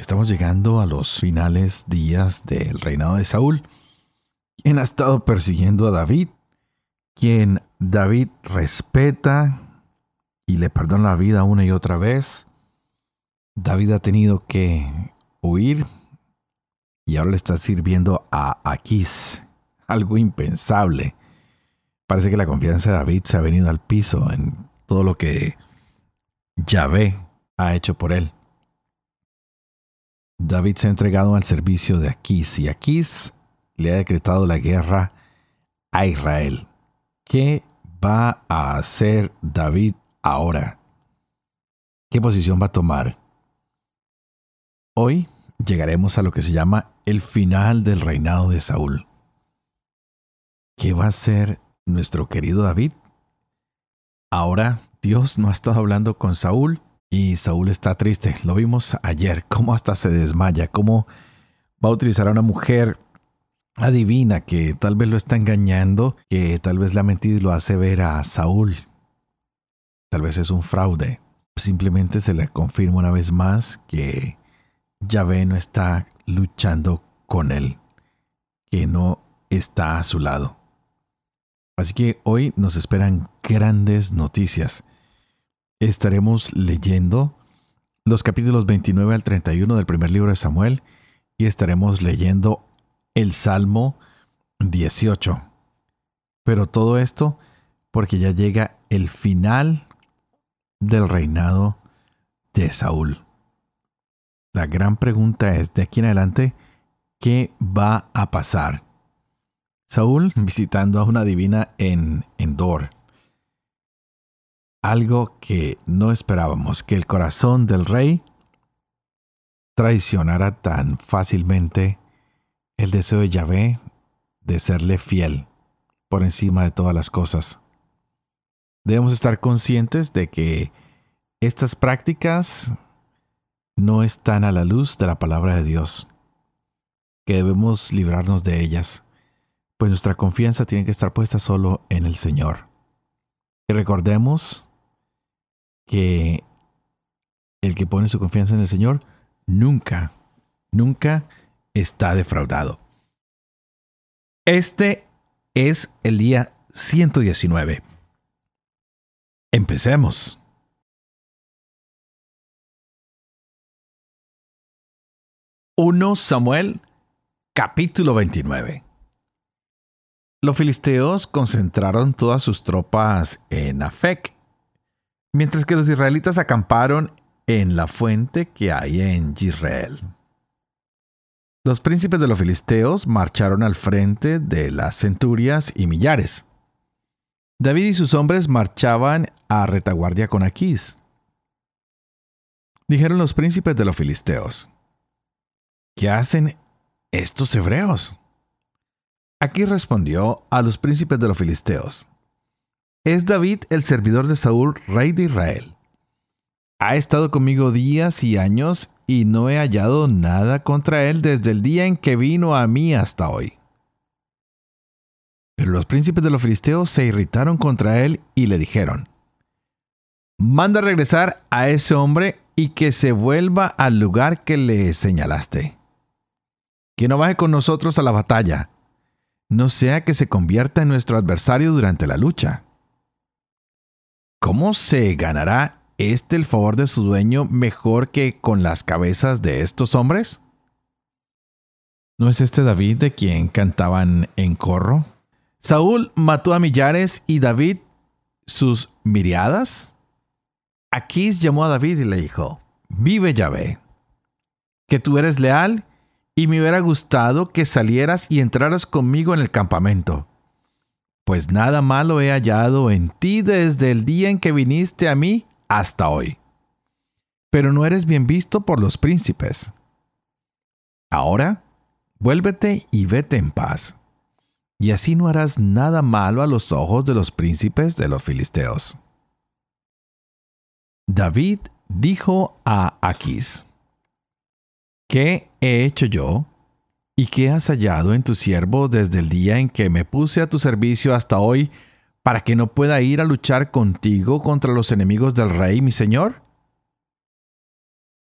Estamos llegando a los finales días del reinado de Saúl, quien ha estado persiguiendo a David, quien David respeta y le perdona la vida una y otra vez. David ha tenido que huir y ahora le está sirviendo a Aquís, algo impensable. Parece que la confianza de David se ha venido al piso en todo lo que Yahvé ha hecho por él. David se ha entregado al servicio de Aquís y Aquís le ha decretado la guerra a Israel. ¿Qué va a hacer David ahora? ¿Qué posición va a tomar? Hoy llegaremos a lo que se llama el final del reinado de Saúl. ¿Qué va a hacer nuestro querido David? Ahora Dios no ha estado hablando con Saúl y Saúl está triste. Lo vimos ayer, cómo hasta se desmaya, cómo va a utilizar a una mujer adivina que tal vez lo está engañando, que tal vez la mentira lo hace ver a Saúl. Tal vez es un fraude. Simplemente se le confirma una vez más que Yahvé no está luchando con él, que no está a su lado. Así que hoy nos esperan grandes noticias estaremos leyendo los capítulos 29 al 31 del primer libro de Samuel y estaremos leyendo el Salmo 18. Pero todo esto porque ya llega el final del reinado de Saúl. La gran pregunta es, de aquí en adelante, ¿qué va a pasar? Saúl visitando a una divina en Endor algo que no esperábamos, que el corazón del rey traicionara tan fácilmente el deseo de Yahvé de serle fiel por encima de todas las cosas. Debemos estar conscientes de que estas prácticas no están a la luz de la palabra de Dios, que debemos librarnos de ellas, pues nuestra confianza tiene que estar puesta solo en el Señor. Y recordemos que el que pone su confianza en el Señor nunca, nunca está defraudado. Este es el día 119. Empecemos. Uno Samuel capítulo 29. Los filisteos concentraron todas sus tropas en Afec mientras que los israelitas acamparon en la fuente que hay en Israel. Los príncipes de los filisteos marcharon al frente de las centurias y millares. David y sus hombres marchaban a retaguardia con Aquís. Dijeron los príncipes de los filisteos, ¿qué hacen estos hebreos? Aquí respondió a los príncipes de los filisteos, es David el servidor de Saúl, rey de Israel. Ha estado conmigo días y años y no he hallado nada contra él desde el día en que vino a mí hasta hoy. Pero los príncipes de los filisteos se irritaron contra él y le dijeron, Manda regresar a ese hombre y que se vuelva al lugar que le señalaste. Que no baje con nosotros a la batalla, no sea que se convierta en nuestro adversario durante la lucha. ¿Cómo se ganará este el favor de su dueño mejor que con las cabezas de estos hombres? ¿No es este David de quien cantaban en corro? Saúl mató a millares y David sus miriadas. Aquís llamó a David y le dijo, vive Yahvé, que tú eres leal y me hubiera gustado que salieras y entraras conmigo en el campamento pues nada malo he hallado en ti desde el día en que viniste a mí hasta hoy. Pero no eres bien visto por los príncipes. Ahora, vuélvete y vete en paz. Y así no harás nada malo a los ojos de los príncipes de los filisteos. David dijo a Aquis, ¿qué he hecho yo? ¿Y qué has hallado en tu siervo desde el día en que me puse a tu servicio hasta hoy, para que no pueda ir a luchar contigo contra los enemigos del rey, mi señor?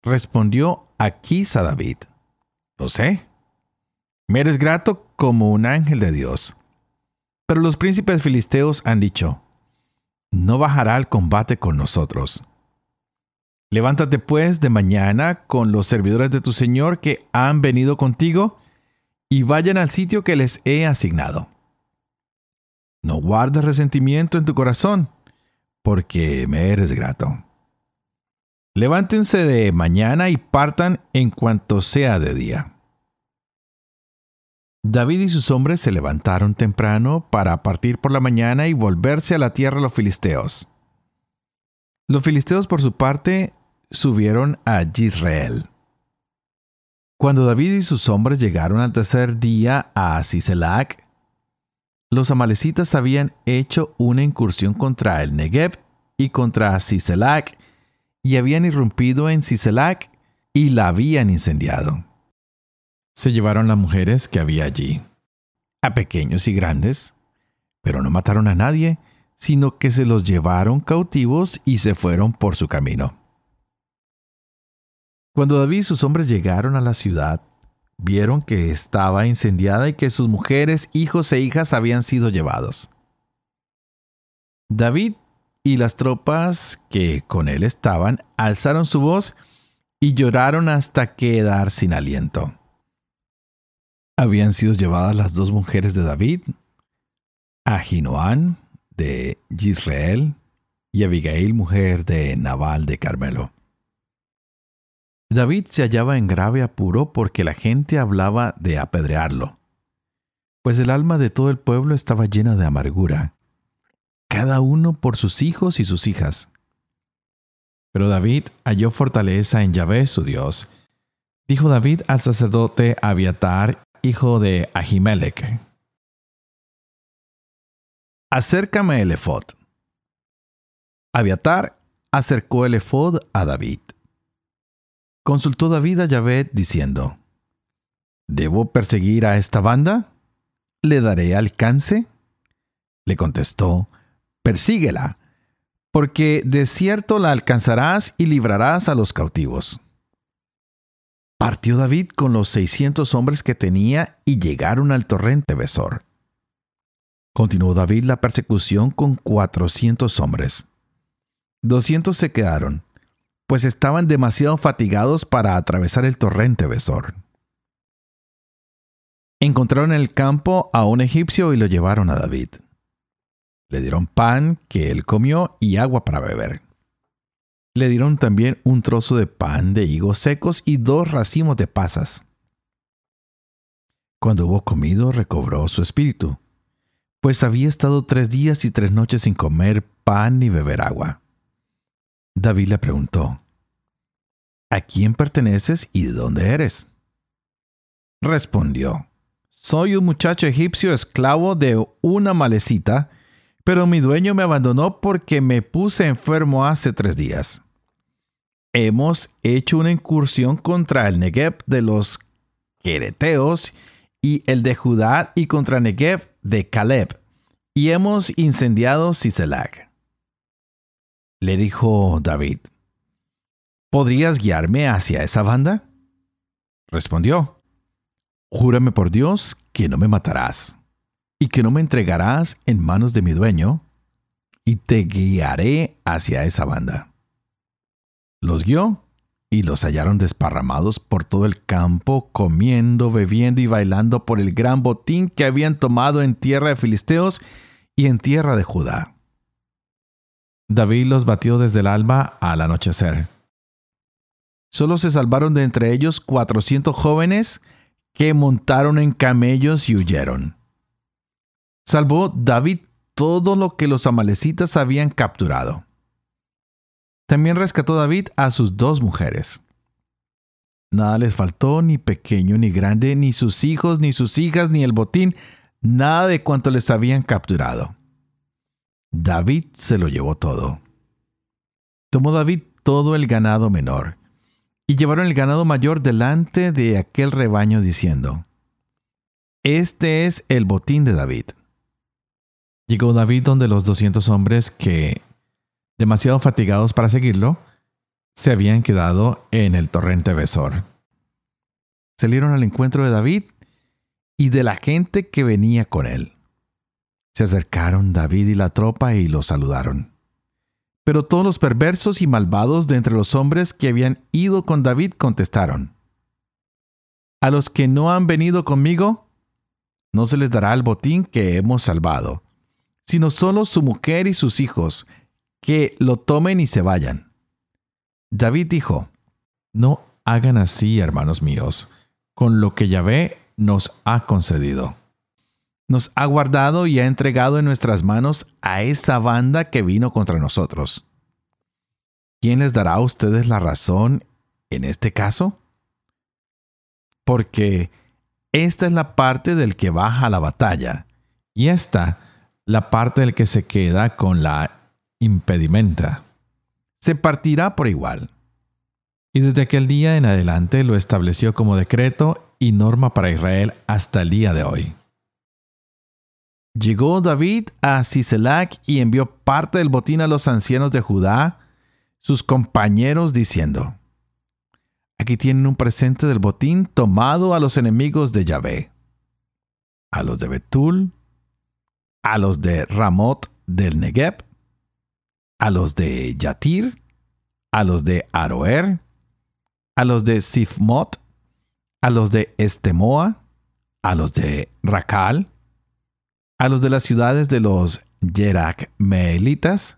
Respondió Aquis a David, lo sé. Me eres grato como un ángel de Dios. Pero los príncipes filisteos han dicho, no bajará al combate con nosotros. Levántate pues de mañana con los servidores de tu Señor que han venido contigo, y vayan al sitio que les he asignado. No guardes resentimiento en tu corazón, porque me eres grato. Levántense de mañana y partan en cuanto sea de día. David y sus hombres se levantaron temprano para partir por la mañana y volverse a la tierra los filisteos. Los filisteos por su parte subieron a Israel. Cuando David y sus hombres llegaron al tercer día a Siselac, los amalecitas habían hecho una incursión contra el Negev y contra Siselac, y habían irrumpido en Siselac y la habían incendiado. Se llevaron las mujeres que había allí, a pequeños y grandes, pero no mataron a nadie, sino que se los llevaron cautivos y se fueron por su camino. Cuando David y sus hombres llegaron a la ciudad, vieron que estaba incendiada y que sus mujeres, hijos e hijas habían sido llevados. David y las tropas que con él estaban alzaron su voz y lloraron hasta quedar sin aliento. Habían sido llevadas las dos mujeres de David, Ahinoán de Israel y Abigail, mujer de Nabal de Carmelo. David se hallaba en grave apuro porque la gente hablaba de apedrearlo, pues el alma de todo el pueblo estaba llena de amargura, cada uno por sus hijos y sus hijas. Pero David halló fortaleza en Yahvé su Dios. Dijo David al sacerdote Abiatar, hijo de Ahimelech, Acércame el efod. Abiatar acercó el efod a David. Consultó David a Yahvé diciendo, ¿Debo perseguir a esta banda? ¿Le daré alcance? Le contestó, Persíguela, porque de cierto la alcanzarás y librarás a los cautivos. Partió David con los seiscientos hombres que tenía y llegaron al torrente Besor. Continuó David la persecución con cuatrocientos hombres. Doscientos se quedaron, pues estaban demasiado fatigados para atravesar el torrente Besor. Encontraron en el campo a un egipcio y lo llevaron a David. Le dieron pan que él comió y agua para beber. Le dieron también un trozo de pan de higos secos y dos racimos de pasas. Cuando hubo comido recobró su espíritu, pues había estado tres días y tres noches sin comer pan ni beber agua. David le preguntó, ¿A quién perteneces y de dónde eres? Respondió, Soy un muchacho egipcio esclavo de una malecita, pero mi dueño me abandonó porque me puse enfermo hace tres días. Hemos hecho una incursión contra el Negev de los Quereteos y el de Judá y contra Negev de Caleb, y hemos incendiado Siselac. Le dijo David, ¿podrías guiarme hacia esa banda? Respondió, Júrame por Dios que no me matarás, y que no me entregarás en manos de mi dueño, y te guiaré hacia esa banda. Los guió y los hallaron desparramados por todo el campo, comiendo, bebiendo y bailando por el gran botín que habían tomado en tierra de Filisteos y en tierra de Judá. David los batió desde el alba al anochecer. Solo se salvaron de entre ellos cuatrocientos jóvenes que montaron en camellos y huyeron. Salvó David todo lo que los amalecitas habían capturado. También rescató David a sus dos mujeres. Nada les faltó, ni pequeño ni grande, ni sus hijos, ni sus hijas, ni el botín, nada de cuanto les habían capturado. David se lo llevó todo. Tomó David todo el ganado menor, y llevaron el ganado mayor delante de aquel rebaño diciendo, Este es el botín de David. Llegó David donde los doscientos hombres que, demasiado fatigados para seguirlo, se habían quedado en el torrente Besor. Salieron al encuentro de David y de la gente que venía con él. Se acercaron David y la tropa y lo saludaron. Pero todos los perversos y malvados de entre los hombres que habían ido con David contestaron, A los que no han venido conmigo, no se les dará el botín que hemos salvado, sino solo su mujer y sus hijos, que lo tomen y se vayan. David dijo, No hagan así, hermanos míos, con lo que Yahvé nos ha concedido. Nos ha guardado y ha entregado en nuestras manos a esa banda que vino contra nosotros. ¿Quién les dará a ustedes la razón en este caso? Porque esta es la parte del que baja a la batalla, y esta la parte del que se queda con la impedimenta. Se partirá por igual. Y desde aquel día en adelante lo estableció como decreto y norma para Israel hasta el día de hoy. Llegó David a Siselac y envió parte del botín a los ancianos de Judá, sus compañeros, diciendo, Aquí tienen un presente del botín tomado a los enemigos de Yahvé, a los de Betul, a los de Ramot del Negev, a los de Yatir, a los de Aroer, a los de Sifmot, a los de Estemoa, a los de Racal, a los de las ciudades de los Meelitas,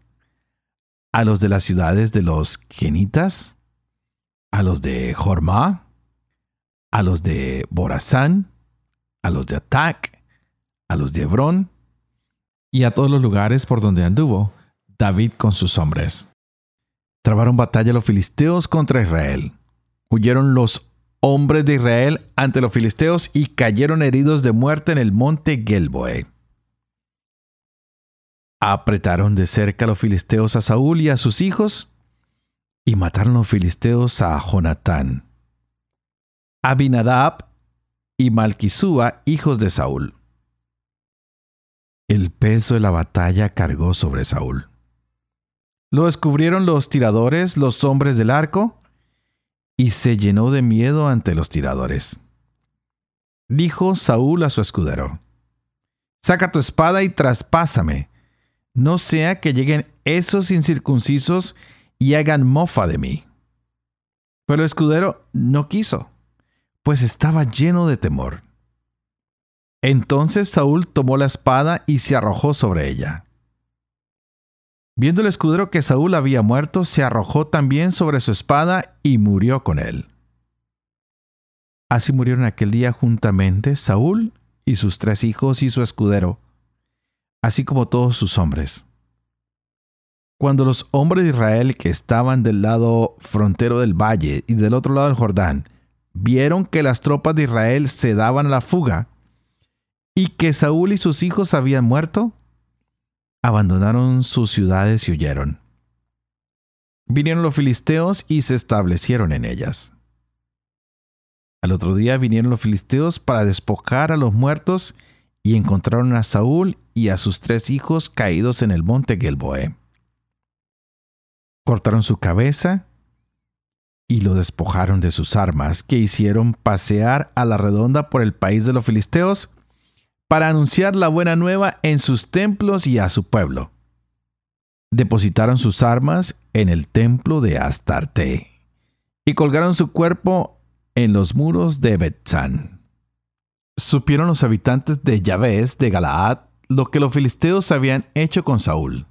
a los de las ciudades de los Kenitas, a los de Jorma, a los de Borazán, a los de Atac, a los de Hebrón, y a todos los lugares por donde anduvo David con sus hombres. Trabaron batalla los filisteos contra Israel. Huyeron los hombres de Israel ante los filisteos y cayeron heridos de muerte en el monte Gelboe. Apretaron de cerca los filisteos a Saúl y a sus hijos y mataron los filisteos a Jonatán, Abinadab y Malquisúa, hijos de Saúl. El peso de la batalla cargó sobre Saúl. Lo descubrieron los tiradores, los hombres del arco, y se llenó de miedo ante los tiradores. Dijo Saúl a su escudero, Saca tu espada y traspásame, no sea que lleguen esos incircuncisos y hagan mofa de mí. Pero el escudero no quiso, pues estaba lleno de temor. Entonces Saúl tomó la espada y se arrojó sobre ella. Viendo el escudero que Saúl había muerto, se arrojó también sobre su espada y murió con él. Así murieron aquel día juntamente Saúl y sus tres hijos y su escudero, así como todos sus hombres. Cuando los hombres de Israel que estaban del lado frontero del valle y del otro lado del Jordán vieron que las tropas de Israel se daban a la fuga, y que Saúl y sus hijos habían muerto, abandonaron sus ciudades y huyeron. Vinieron los filisteos y se establecieron en ellas. Al otro día vinieron los filisteos para despojar a los muertos y encontraron a Saúl y a sus tres hijos caídos en el monte Gelboé. Cortaron su cabeza y lo despojaron de sus armas, que hicieron pasear a la redonda por el país de los filisteos para anunciar la buena nueva en sus templos y a su pueblo. Depositaron sus armas en el templo de Astarte y colgaron su cuerpo en los muros de Betzán. Supieron los habitantes de Yahvéz de Galaad lo que los filisteos habían hecho con Saúl.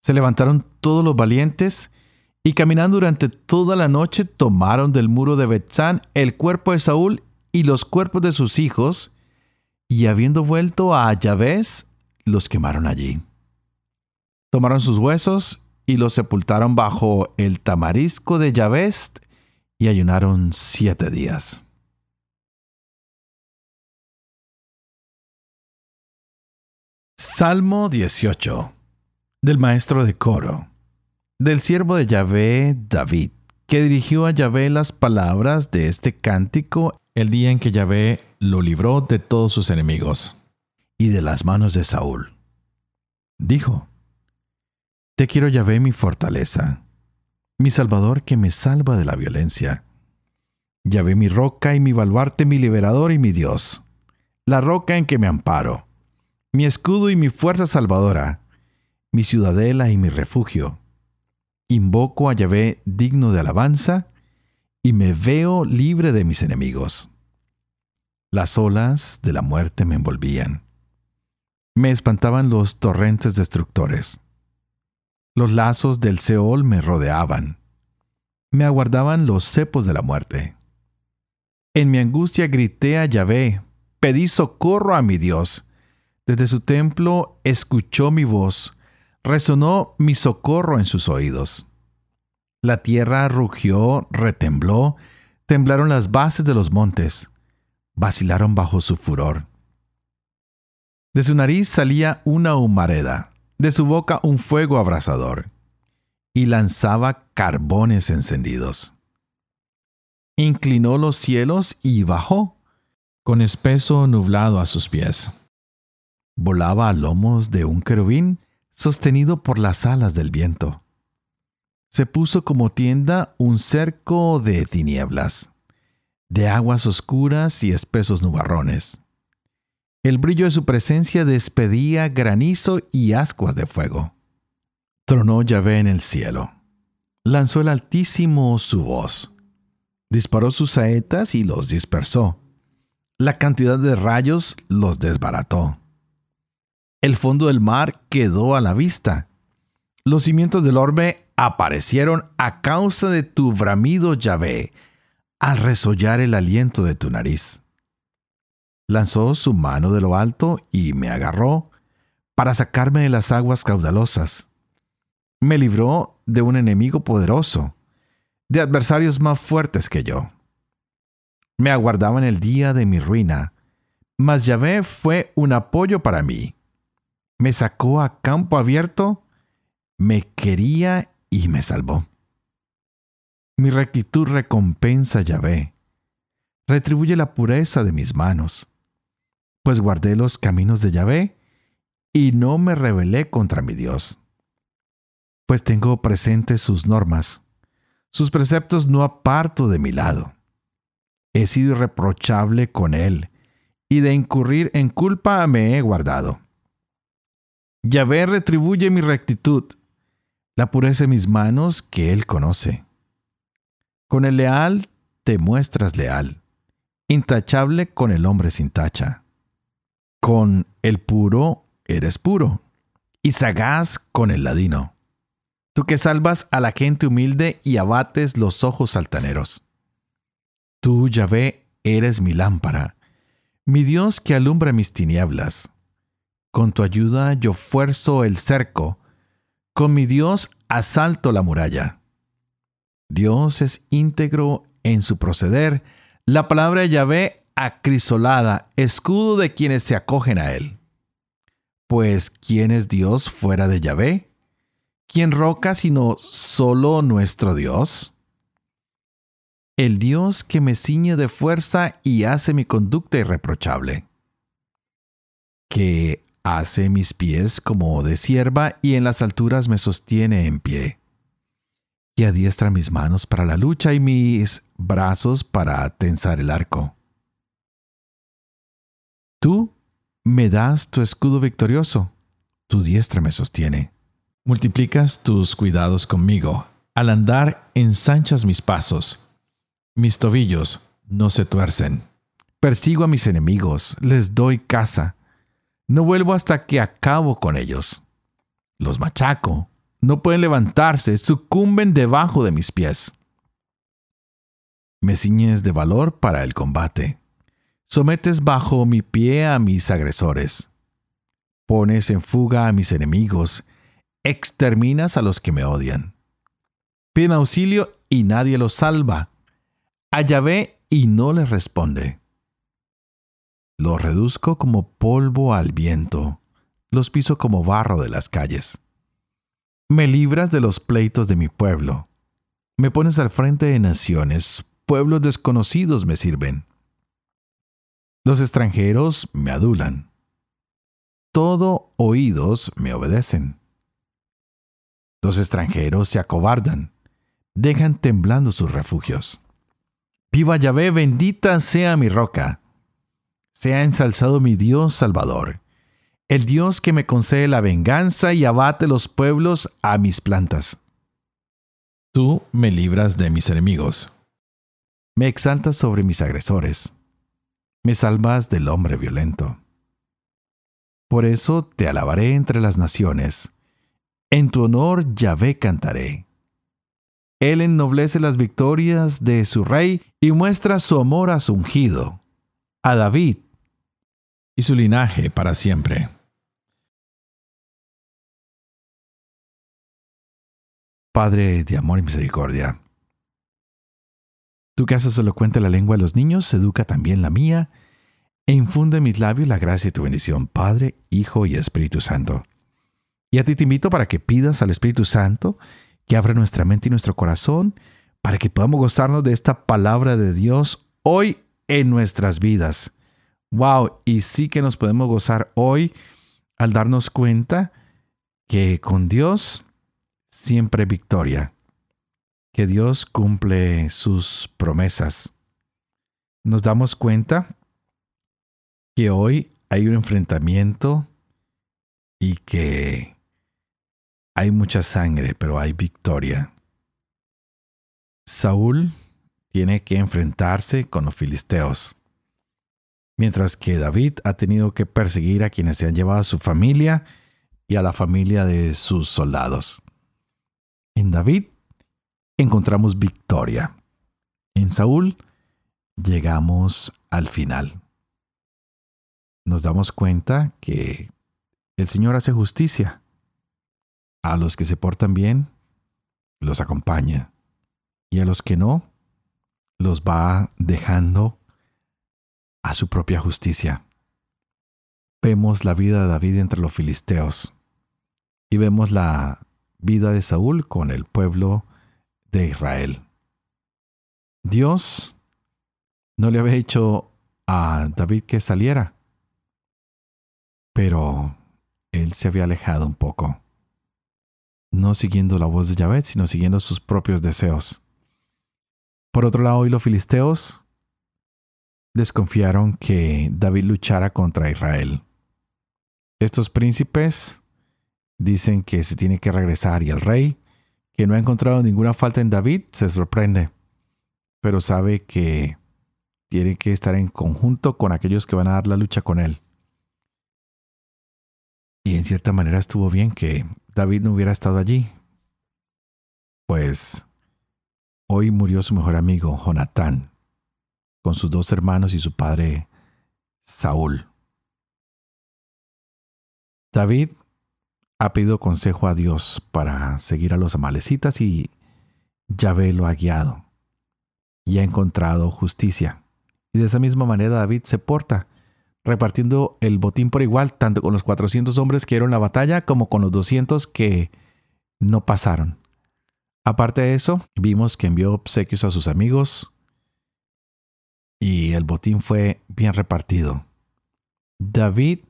Se levantaron todos los valientes y caminando durante toda la noche tomaron del muro de Betzán el cuerpo de Saúl y los cuerpos de sus hijos y habiendo vuelto a Yahvéz, los quemaron allí. Tomaron sus huesos y los sepultaron bajo el tamarisco de Yahvéz y ayunaron siete días. Salmo 18 del maestro de coro, del siervo de Yahvé David, que dirigió a Yahvé las palabras de este cántico el día en que Yahvé lo libró de todos sus enemigos y de las manos de Saúl. Dijo, Te quiero Yahvé mi fortaleza, mi Salvador que me salva de la violencia. Yahvé mi roca y mi baluarte, mi liberador y mi Dios, la roca en que me amparo, mi escudo y mi fuerza salvadora, mi ciudadela y mi refugio. Invoco a Yahvé digno de alabanza y me veo libre de mis enemigos. Las olas de la muerte me envolvían. Me espantaban los torrentes destructores. Los lazos del Seol me rodeaban. Me aguardaban los cepos de la muerte. En mi angustia grité a Yahvé, pedí socorro a mi Dios. Desde su templo escuchó mi voz resonó mi socorro en sus oídos. La tierra rugió, retembló, temblaron las bases de los montes, vacilaron bajo su furor. De su nariz salía una humareda, de su boca un fuego abrasador, y lanzaba carbones encendidos. Inclinó los cielos y bajó, con espeso nublado a sus pies. Volaba a lomos de un querubín sostenido por las alas del viento. Se puso como tienda un cerco de tinieblas, de aguas oscuras y espesos nubarrones. El brillo de su presencia despedía granizo y ascuas de fuego. Tronó Yahvé en el cielo. Lanzó el Altísimo su voz. Disparó sus saetas y los dispersó. La cantidad de rayos los desbarató. El fondo del mar quedó a la vista. Los cimientos del orbe aparecieron a causa de tu bramido Yahvé, al resollar el aliento de tu nariz. Lanzó su mano de lo alto y me agarró para sacarme de las aguas caudalosas. Me libró de un enemigo poderoso, de adversarios más fuertes que yo. Me aguardaba en el día de mi ruina, mas Yahvé fue un apoyo para mí me sacó a campo abierto, me quería y me salvó. Mi rectitud recompensa Yahvé, retribuye la pureza de mis manos, pues guardé los caminos de Yahvé y no me rebelé contra mi Dios. Pues tengo presentes sus normas, sus preceptos no aparto de mi lado. He sido irreprochable con él, y de incurrir en culpa me he guardado. Yahvé retribuye mi rectitud, la pureza de mis manos que Él conoce. Con el leal te muestras leal, intachable con el hombre sin tacha. Con el puro eres puro, y sagaz con el ladino. Tú que salvas a la gente humilde y abates los ojos altaneros. Tú, Yahvé, eres mi lámpara, mi Dios que alumbra mis tinieblas. Con tu ayuda yo fuerzo el cerco. Con mi Dios asalto la muralla. Dios es íntegro en su proceder. La palabra de Yahvé acrisolada, escudo de quienes se acogen a él. Pues, ¿quién es Dios fuera de Yahvé? ¿Quién roca sino solo nuestro Dios? El Dios que me ciñe de fuerza y hace mi conducta irreprochable. Que Hace mis pies como de sierva y en las alturas me sostiene en pie. Y adiestra mis manos para la lucha y mis brazos para tensar el arco. Tú me das tu escudo victorioso, tu diestra me sostiene. Multiplicas tus cuidados conmigo, al andar ensanchas mis pasos. Mis tobillos no se tuercen. Persigo a mis enemigos, les doy caza no vuelvo hasta que acabo con ellos. Los machaco. No pueden levantarse, sucumben debajo de mis pies. Me ciñes de valor para el combate. Sometes bajo mi pie a mis agresores. Pones en fuga a mis enemigos. Exterminas a los que me odian. Piden auxilio y nadie los salva. a Yahvé y no le responde. Los reduzco como polvo al viento, los piso como barro de las calles. Me libras de los pleitos de mi pueblo. Me pones al frente de naciones, pueblos desconocidos me sirven. Los extranjeros me adulan. Todo oídos me obedecen. Los extranjeros se acobardan, dejan temblando sus refugios. Viva Yahvé, bendita sea mi roca. Sea ensalzado mi Dios Salvador, el Dios que me concede la venganza y abate los pueblos a mis plantas. Tú me libras de mis enemigos. Me exaltas sobre mis agresores. Me salvas del hombre violento. Por eso te alabaré entre las naciones. En tu honor Yahvé cantaré. Él ennoblece las victorias de su rey y muestra su amor a su ungido, a David, y su linaje para siempre. Padre de amor y misericordia, tú que haces elocuente la lengua de los niños, educa también la mía, e infunde en mis labios la gracia y tu bendición, Padre, Hijo y Espíritu Santo. Y a ti te invito para que pidas al Espíritu Santo que abra nuestra mente y nuestro corazón para que podamos gozarnos de esta palabra de Dios hoy en nuestras vidas. Wow, y sí que nos podemos gozar hoy al darnos cuenta que con Dios siempre victoria, que Dios cumple sus promesas. Nos damos cuenta que hoy hay un enfrentamiento y que hay mucha sangre, pero hay victoria. Saúl tiene que enfrentarse con los filisteos mientras que David ha tenido que perseguir a quienes se han llevado a su familia y a la familia de sus soldados. En David encontramos victoria. En Saúl llegamos al final. Nos damos cuenta que el Señor hace justicia. A los que se portan bien, los acompaña. Y a los que no, los va dejando a su propia justicia. Vemos la vida de David entre los filisteos y vemos la vida de Saúl con el pueblo de Israel. Dios no le había hecho a David que saliera, pero él se había alejado un poco, no siguiendo la voz de Yahvé, sino siguiendo sus propios deseos. Por otro lado, hoy los filisteos desconfiaron que David luchara contra Israel. Estos príncipes dicen que se tiene que regresar y el rey, que no ha encontrado ninguna falta en David, se sorprende, pero sabe que tiene que estar en conjunto con aquellos que van a dar la lucha con él. Y en cierta manera estuvo bien que David no hubiera estado allí, pues hoy murió su mejor amigo, Jonatán, con sus dos hermanos y su padre Saúl. David ha pedido consejo a Dios para seguir a los amalecitas y Yahvé lo ha guiado y ha encontrado justicia. Y de esa misma manera David se porta, repartiendo el botín por igual, tanto con los 400 hombres que dieron la batalla como con los 200 que no pasaron. Aparte de eso, vimos que envió obsequios a sus amigos, y el botín fue bien repartido. David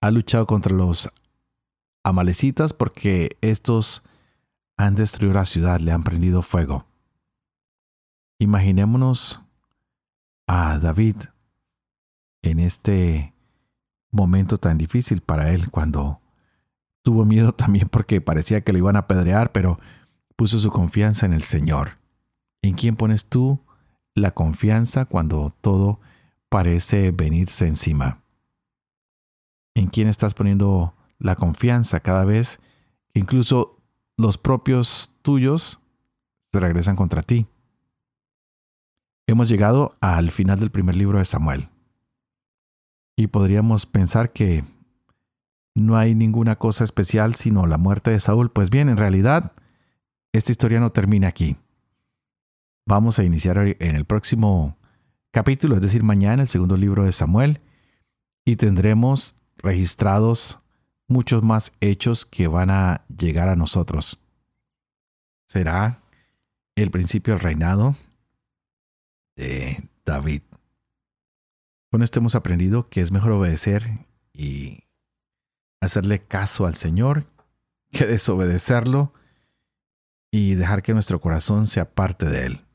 ha luchado contra los amalecitas porque estos han destruido la ciudad, le han prendido fuego. Imaginémonos a David en este momento tan difícil para él cuando tuvo miedo también porque parecía que le iban a apedrear, pero puso su confianza en el Señor. ¿En quién pones tú la confianza cuando todo parece venirse encima. ¿En quién estás poniendo la confianza cada vez que incluso los propios tuyos se regresan contra ti? Hemos llegado al final del primer libro de Samuel. Y podríamos pensar que no hay ninguna cosa especial sino la muerte de Saúl. Pues bien, en realidad, esta historia no termina aquí. Vamos a iniciar en el próximo capítulo, es decir, mañana, el segundo libro de Samuel, y tendremos registrados muchos más hechos que van a llegar a nosotros. Será el principio del reinado de David. Con esto hemos aprendido que es mejor obedecer y hacerle caso al Señor que desobedecerlo y dejar que nuestro corazón sea parte de Él.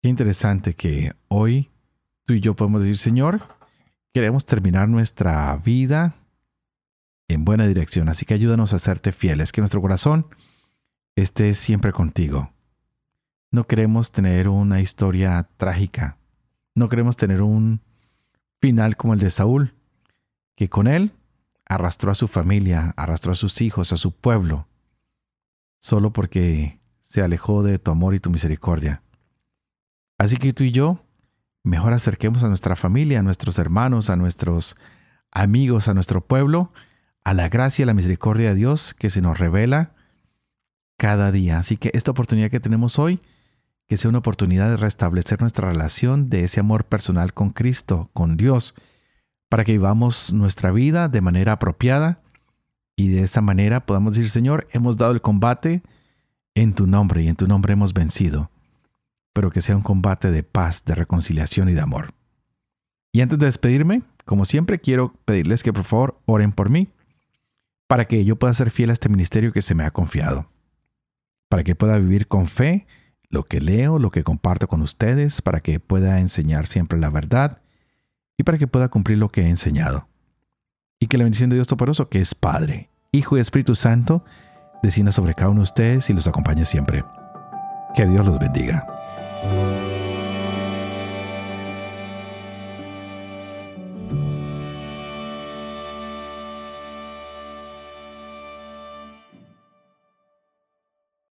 Qué interesante que hoy tú y yo podemos decir, Señor, queremos terminar nuestra vida en buena dirección, así que ayúdanos a serte fieles, que nuestro corazón esté siempre contigo. No queremos tener una historia trágica, no queremos tener un final como el de Saúl, que con él arrastró a su familia, arrastró a sus hijos, a su pueblo, solo porque se alejó de tu amor y tu misericordia. Así que tú y yo, mejor acerquemos a nuestra familia, a nuestros hermanos, a nuestros amigos, a nuestro pueblo, a la gracia y la misericordia de Dios que se nos revela cada día. Así que esta oportunidad que tenemos hoy, que sea una oportunidad de restablecer nuestra relación de ese amor personal con Cristo, con Dios, para que vivamos nuestra vida de manera apropiada y de esa manera podamos decir, Señor, hemos dado el combate en tu nombre y en tu nombre hemos vencido pero que sea un combate de paz, de reconciliación y de amor. Y antes de despedirme, como siempre, quiero pedirles que por favor oren por mí, para que yo pueda ser fiel a este ministerio que se me ha confiado, para que pueda vivir con fe lo que leo, lo que comparto con ustedes, para que pueda enseñar siempre la verdad y para que pueda cumplir lo que he enseñado. Y que la bendición de Dios Toporoso, que es Padre, Hijo y Espíritu Santo, descienda sobre cada uno de ustedes y los acompañe siempre. Que Dios los bendiga.